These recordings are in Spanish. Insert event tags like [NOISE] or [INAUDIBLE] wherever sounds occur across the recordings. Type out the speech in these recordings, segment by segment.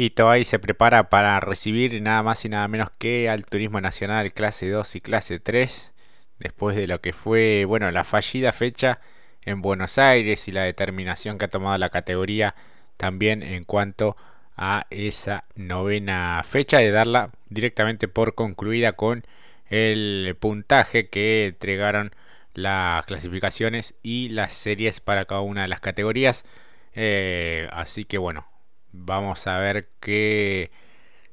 Y Toay se prepara para recibir nada más y nada menos que al Turismo Nacional clase 2 y clase 3, después de lo que fue, bueno, la fallida fecha en Buenos Aires y la determinación que ha tomado la categoría también en cuanto a esa novena fecha de darla directamente por concluida con el puntaje que entregaron las clasificaciones y las series para cada una de las categorías. Eh, así que bueno, Vamos a ver qué,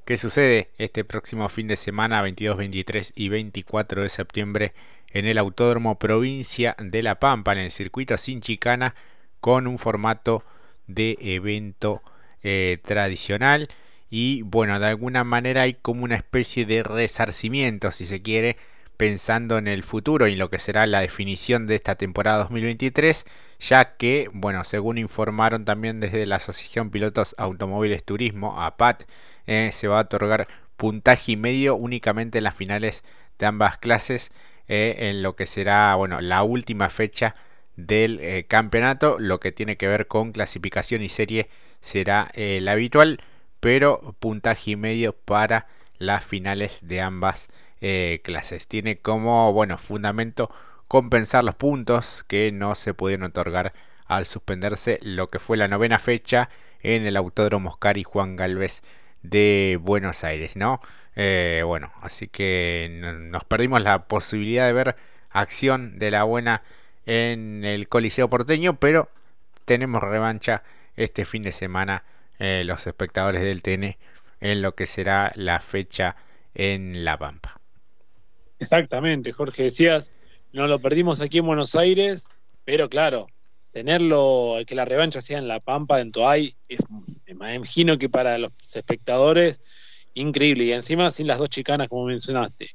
qué sucede este próximo fin de semana, 22, 23 y 24 de septiembre, en el Autódromo Provincia de La Pampa, en el circuito sin chicana, con un formato de evento eh, tradicional. Y bueno, de alguna manera hay como una especie de resarcimiento, si se quiere, pensando en el futuro y en lo que será la definición de esta temporada 2023, ya que, bueno, según informaron también desde la Asociación Pilotos Automóviles Turismo, APAT, eh, se va a otorgar puntaje y medio únicamente en las finales de ambas clases, eh, en lo que será, bueno, la última fecha del eh, campeonato, lo que tiene que ver con clasificación y serie será la habitual, pero puntaje y medio para las finales de ambas eh, clases. Tiene como bueno fundamento compensar los puntos que no se pudieron otorgar al suspenderse lo que fue la novena fecha en el Autódromo Oscar y Juan Galvez de Buenos Aires, ¿no? Eh, bueno, así que nos perdimos la posibilidad de ver acción de la buena en el Coliseo porteño, pero tenemos revancha este fin de semana eh, los espectadores del TN en lo que será la fecha en La Pampa. Exactamente, Jorge, decías, no lo perdimos aquí en Buenos Aires, pero claro, tenerlo, que la revancha sea en La Pampa, en Toay, es, me imagino que para los espectadores, increíble. Y encima sin las dos chicanas, como mencionaste.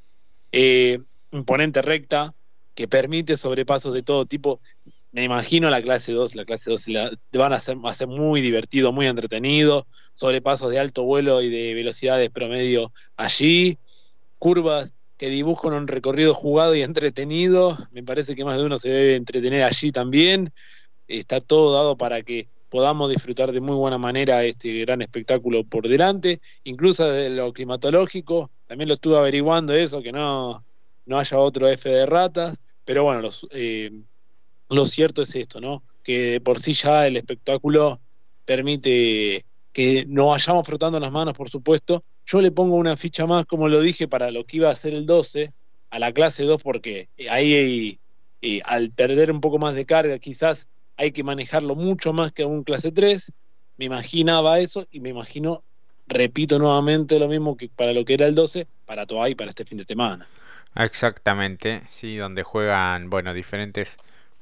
Eh, imponente recta, que permite sobrepasos de todo tipo. Me imagino la clase 2, la clase 2 van a ser, va a ser muy divertido, muy entretenido, sobrepasos de alto vuelo y de velocidades promedio allí, curvas que dibujan un recorrido jugado y [LAUGHS] entretenido. Me parece que más de uno se debe entretener allí también. Está todo dado para que podamos disfrutar de muy buena manera este gran espectáculo por delante, incluso de lo climatológico. También lo estuve averiguando eso, que no, no haya otro F de ratas. Pero bueno, eh, lo cierto es esto, ¿no? Que por sí ya el espectáculo permite que no vayamos frotando las manos, por supuesto, yo le pongo una ficha más, como lo dije, para lo que iba a ser el 12, a la clase 2, porque ahí eh, al perder un poco más de carga, quizás hay que manejarlo mucho más que un clase 3. Me imaginaba eso y me imagino, repito nuevamente lo mismo que para lo que era el 12, para y para este fin de semana. Exactamente, sí, donde juegan, bueno, diferentes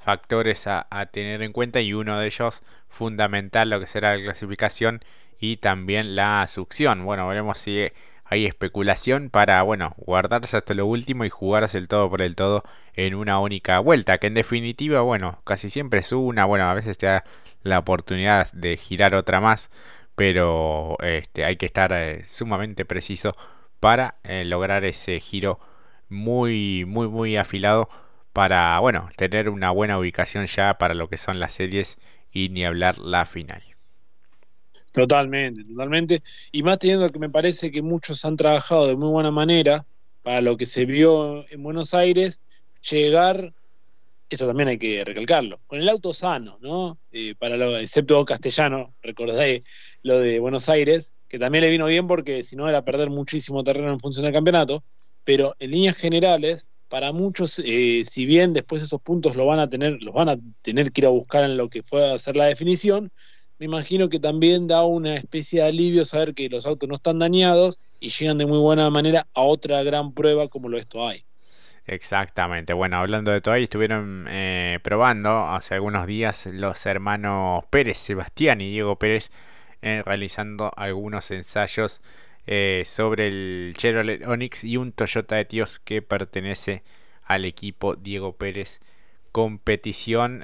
factores a, tener en cuenta y uno de ellos fundamental lo que será la clasificación y también la succión. Bueno, veremos si hay especulación para, bueno, guardarse hasta lo último y jugarse el todo por el todo en una única vuelta, que en definitiva, bueno, casi siempre es una, bueno, a veces te da la oportunidad de girar otra más, pero este, hay que estar eh, sumamente preciso para eh, lograr ese giro muy, muy, muy afilado para, bueno, tener una buena ubicación ya para lo que son las series y ni hablar la final. Totalmente, totalmente. Y más teniendo que me parece que muchos han trabajado de muy buena manera para lo que se vio en Buenos Aires, llegar, esto también hay que recalcarlo, con el auto sano, ¿no? Eh, para lo, excepto castellano, recordáis lo de Buenos Aires, que también le vino bien porque si no era perder muchísimo terreno en función del campeonato, pero en líneas generales, para muchos, eh, si bien después esos puntos lo van a tener, los van a tener que ir a buscar en lo que fue a hacer la definición, me imagino que también da una especie de alivio saber que los autos no están dañados y llegan de muy buena manera a otra gran prueba como lo es Toay. Exactamente. Bueno, hablando de Toay, estuvieron eh, probando hace algunos días los hermanos Pérez, Sebastián y Diego Pérez, eh, realizando algunos ensayos eh, sobre el Chevrolet Onix y un Toyota Etios que pertenece al equipo Diego Pérez competición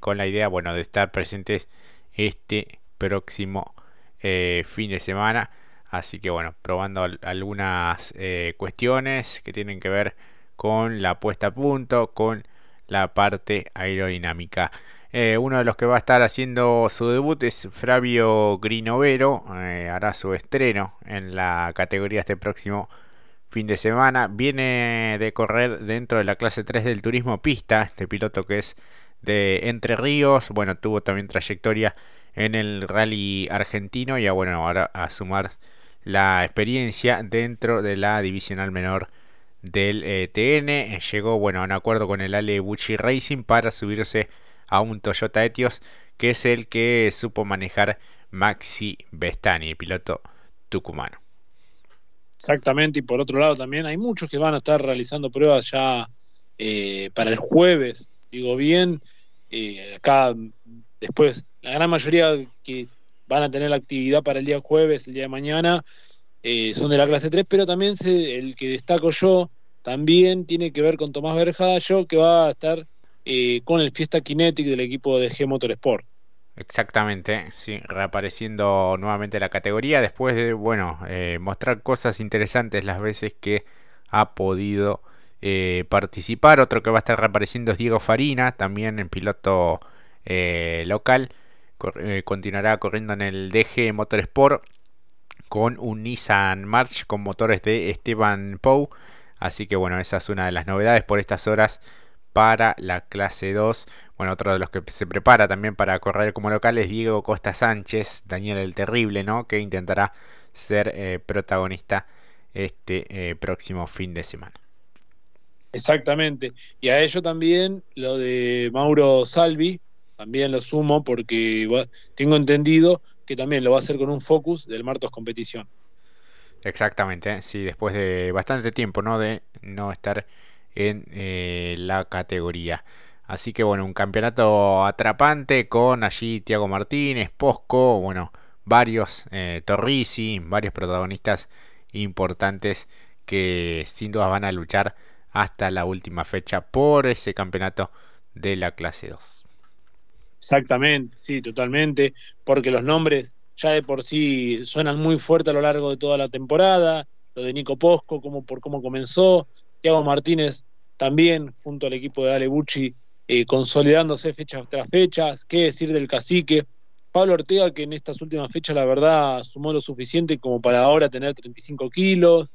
con la idea bueno de estar presentes este próximo eh, fin de semana. Así que bueno, probando algunas eh, cuestiones que tienen que ver con la puesta a punto, con la parte aerodinámica. Eh, uno de los que va a estar haciendo su debut es Flavio Grinovero, eh, hará su estreno en la categoría este próximo fin de semana. Viene de correr dentro de la clase 3 del turismo pista, este piloto que es de Entre Ríos, bueno, tuvo también trayectoria en el rally argentino y bueno, ahora a sumar la experiencia dentro de la divisional menor del eh, TN. Llegó bueno, a un acuerdo con el Ale Bucci Racing para subirse a un Toyota Etios, que es el que supo manejar Maxi Bestani, el piloto tucumano. Exactamente, y por otro lado también hay muchos que van a estar realizando pruebas ya eh, para el jueves, digo bien, eh, acá después la gran mayoría que van a tener la actividad para el día jueves, el día de mañana, eh, son de la clase 3, pero también el que destaco yo también tiene que ver con Tomás Berjallo, que va a estar eh, con el Fiesta Kinetic del equipo de G Motorsport. Exactamente, sí, reapareciendo nuevamente la categoría después de, bueno, eh, mostrar cosas interesantes las veces que ha podido participar. Otro que va a estar reapareciendo es Diego Farina, también en piloto local. continuará corriendo en el DG Motorsport con un Nissan March con motores de Esteban Pou. Así que bueno, esa es una de las novedades por estas horas para la clase 2. Bueno, otro de los que se prepara también para correr como local es Diego Costa Sánchez, Daniel el Terrible, ¿no? Que intentará ser eh, protagonista este eh, próximo fin de semana. Exactamente. Y a ello también lo de Mauro Salvi, también lo sumo porque tengo entendido que también lo va a hacer con un focus del Martos Competición. Exactamente, sí, después de bastante tiempo, ¿no? De no estar en eh, la categoría. Así que bueno, un campeonato atrapante con allí Tiago Martínez, Posco, bueno, varios eh, varios protagonistas importantes que sin duda van a luchar hasta la última fecha por ese campeonato de la clase 2. Exactamente, sí, totalmente, porque los nombres ya de por sí suenan muy fuerte a lo largo de toda la temporada, lo de Nico Posco, como por cómo comenzó, Thiago Martínez también, junto al equipo de Ale Bucci, eh, consolidándose fechas tras fechas, qué decir del cacique, Pablo Ortega, que en estas últimas fechas la verdad sumó lo suficiente como para ahora tener 35 kilos,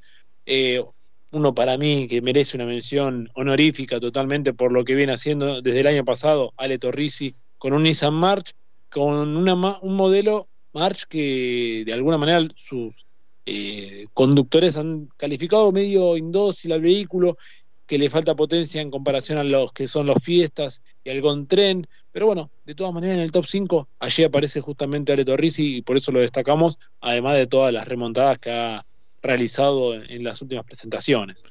eh, uno para mí que merece una mención honorífica totalmente por lo que viene haciendo desde el año pasado, Ale Torrisi, con un Nissan March, con una, un modelo March que de alguna manera sus eh, conductores han calificado medio indócil al vehículo, que le falta potencia en comparación a los que son los Fiestas y al Gontren, pero bueno, de todas maneras en el top 5 allí aparece justamente Areto Risi y por eso lo destacamos, además de todas las remontadas que ha realizado en las últimas presentaciones.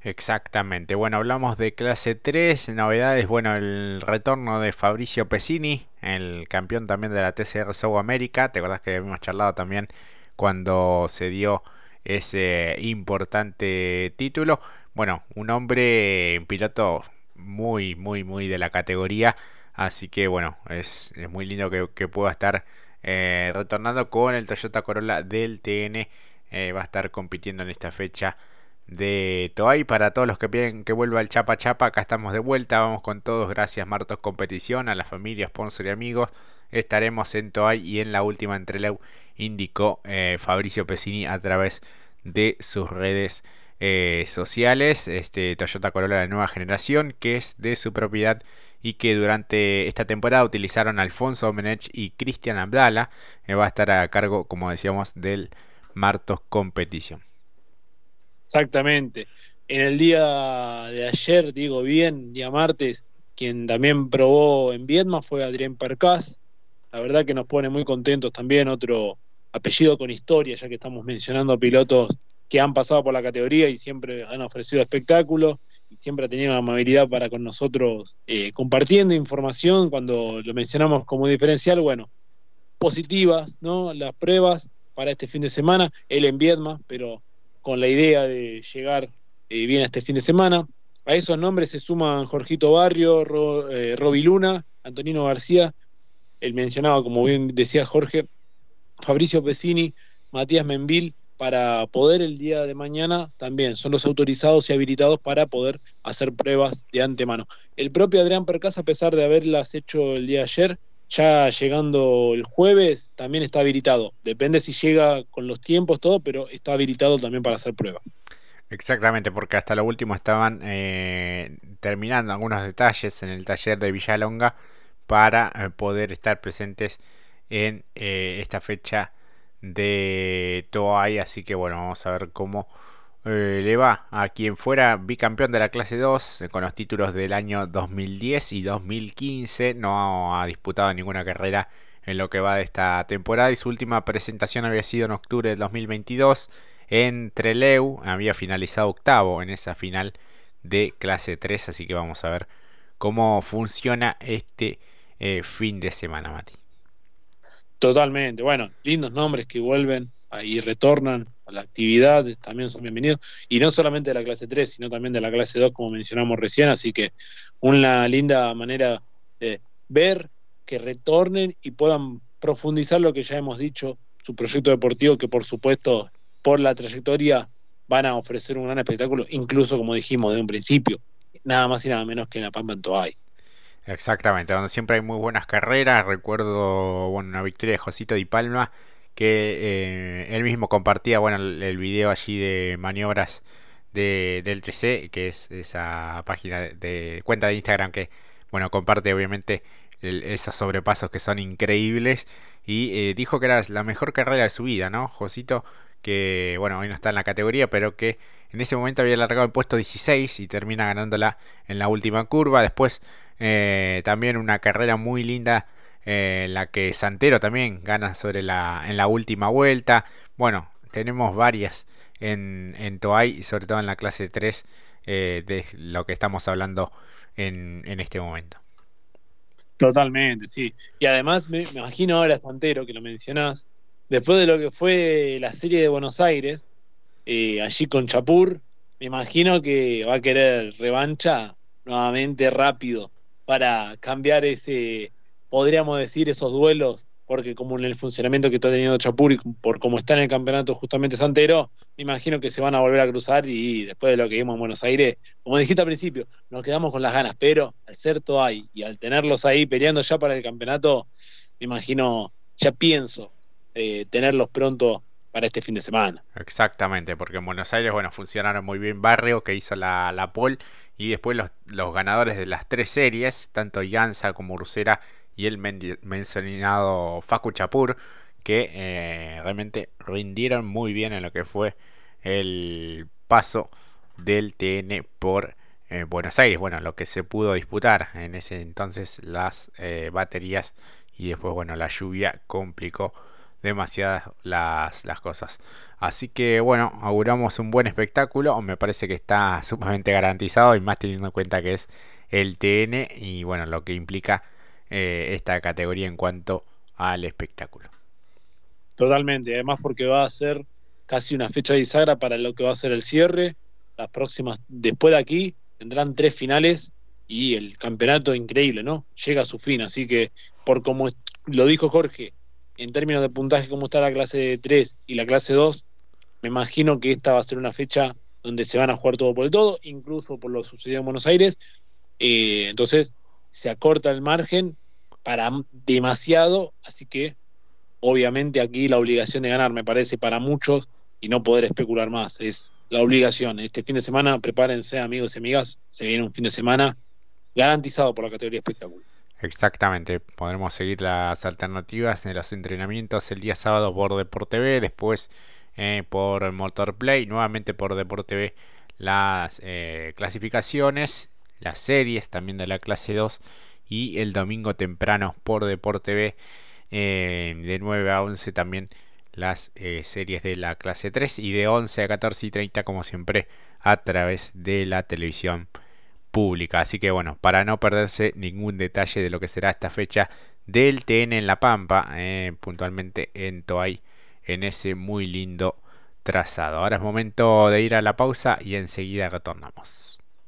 Exactamente. Bueno, hablamos de clase 3, novedades, bueno, el retorno de Fabricio Pesini, el campeón también de la TCR South America. ¿Te acordás que habíamos charlado también cuando se dio ese importante título? Bueno, un hombre, un piloto muy, muy, muy de la categoría. Así que bueno, es, muy lindo que, pueda estar eh, retornando con el Toyota Corolla del TN. Eh, va a estar compitiendo en esta fecha de Toay. Para todos los que piden que vuelva el Chapa Chapa, acá estamos de vuelta. Vamos con todos. Gracias Martos Competición, a la familia, sponsor y amigos. Estaremos en Toay y en la última entreleu, indicó eh, Fabricio Pesini a través de sus redes eh, sociales. Este Toyota Corolla de nueva generación, que es de su propiedad y que durante esta temporada utilizaron Alfonso Menech y Cristian Abdala. Eh, va a estar a cargo, como decíamos, del Martos Competición. Exactamente. En el día de ayer, digo bien, día martes, quien también probó en Viedma fue Adrián Percas. La verdad que nos pone muy contentos también, otro apellido con historia, ya que estamos mencionando pilotos que han pasado por la categoría y siempre han ofrecido espectáculos y siempre ha tenido la amabilidad para con nosotros eh, compartiendo información cuando lo mencionamos como diferencial, bueno, positivas, ¿no? Las pruebas para este fin de semana, él en Viedma, pero con la idea de llegar eh, bien a este fin de semana. A esos nombres se suman Jorgito Barrio, eh, Roby Luna, Antonino García, el mencionado, como bien decía Jorge, Fabricio Pesini, Matías Menvil para poder el día de mañana también son los autorizados y habilitados para poder hacer pruebas de antemano. El propio Adrián Percas, a pesar de haberlas hecho el día de ayer, ya llegando el jueves también está habilitado. Depende si llega con los tiempos, todo, pero está habilitado también para hacer pruebas. Exactamente, porque hasta lo último estaban eh, terminando algunos detalles en el taller de Villalonga para eh, poder estar presentes en eh, esta fecha de Toay. Así que bueno, vamos a ver cómo le va a quien fuera bicampeón de la clase 2 con los títulos del año 2010 y 2015. No ha disputado ninguna carrera en lo que va de esta temporada y su última presentación había sido en octubre del 2022 en Treleu. Había finalizado octavo en esa final de clase 3, así que vamos a ver cómo funciona este eh, fin de semana, Mati. Totalmente, bueno, lindos nombres que vuelven y retornan a la actividad, también son bienvenidos, y no solamente de la clase 3, sino también de la clase 2, como mencionamos recién, así que una linda manera de ver que retornen y puedan profundizar lo que ya hemos dicho, su proyecto deportivo, que por supuesto por la trayectoria van a ofrecer un gran espectáculo, incluso como dijimos de un principio, nada más y nada menos que en la Pampa en Toay. Exactamente, donde siempre hay muy buenas carreras. Recuerdo bueno, una victoria de Josito Di Palma que eh, él mismo compartía bueno, el, video allí de maniobras de, del TC, que es esa página de, cuenta de Instagram que bueno comparte obviamente esos sobrepasos que son increíbles. Y eh, dijo que era la mejor carrera de su vida, ¿no? Josito que bueno, hoy no está en la categoría, pero que en ese momento había largado el puesto 16 y termina ganándola en la última curva. Después eh, también una carrera muy linda eh, la que Santero también gana sobre la, en la última vuelta. Bueno, tenemos varias en, en Toay y sobre todo en la clase 3 eh, de lo que estamos hablando en, en este momento. Totalmente, sí. Y además me, imagino ahora Santero, que lo mencionás, después de lo que fue la serie de Buenos Aires, eh, allí con Chapur, me imagino que va a querer revancha nuevamente rápido para cambiar ese, podríamos decir, esos duelos, porque como en el funcionamiento que está teniendo Chapur y por cómo está en el campeonato justamente Santero, me imagino que se van a volver a cruzar y después de lo que vimos en Buenos Aires, como dijiste al principio, nos quedamos con las ganas, pero al ser ahí y al tenerlos ahí peleando ya para el campeonato, me imagino, ya pienso eh, tenerlos pronto para este fin de semana. Exactamente, porque en Buenos Aires, bueno, funcionaron muy bien Barrio, que hizo la, la pole, y después los, los, ganadores de las tres series, tanto Yanza como Ursera y el mencionado Facu Chapur, que eh, realmente rindieron muy bien en lo que fue el paso del TN por eh, Buenos Aires. Bueno, lo que se pudo disputar en ese entonces las baterías y después, bueno, la lluvia complicó demasiadas las, las cosas. Así que bueno, auguramos un buen espectáculo. Me parece que está [LAUGHS] sumamente garantizado y más teniendo en cuenta que es el TN y bueno, lo que implica eh, esta categoría en cuanto al espectáculo. Totalmente, además porque va a ser casi una fecha de bisagra para lo que va a ser el cierre. Las próximas, después de aquí, tendrán tres finales y el campeonato increíble, ¿no? Llega a su fin, así que por como lo dijo Jorge, en términos de puntaje como está la clase 3 y la clase 2, me imagino que esta va a ser una fecha donde se van a jugar todo por el todo, incluso por lo sucedido en Buenos Aires. Eh, entonces se acorta el margen para demasiado, así que obviamente aquí la obligación de ganar me parece para muchos y no poder especular más, es la obligación. Este fin de semana prepárense amigos y amigas, se viene un fin de semana garantizado por la categoría espectáculo. Exactamente, podremos seguir las alternativas en los entrenamientos el día sábado por Deporte B, después eh, por Motor Play, nuevamente por Deporte B las eh, clasificaciones, las series también de la clase 2 y el domingo temprano por Deporte B eh, de 9 a 11 también las series de la clase 3 y de 11 a 14 y 30 como siempre a través de la televisión pública. Así que bueno, para no perderse ningún detalle de lo que será esta fecha del TN en La Pampa, eh, puntualmente en Toay, en ese muy lindo trazado. Ahora es momento de ir a la pausa y enseguida retornamos.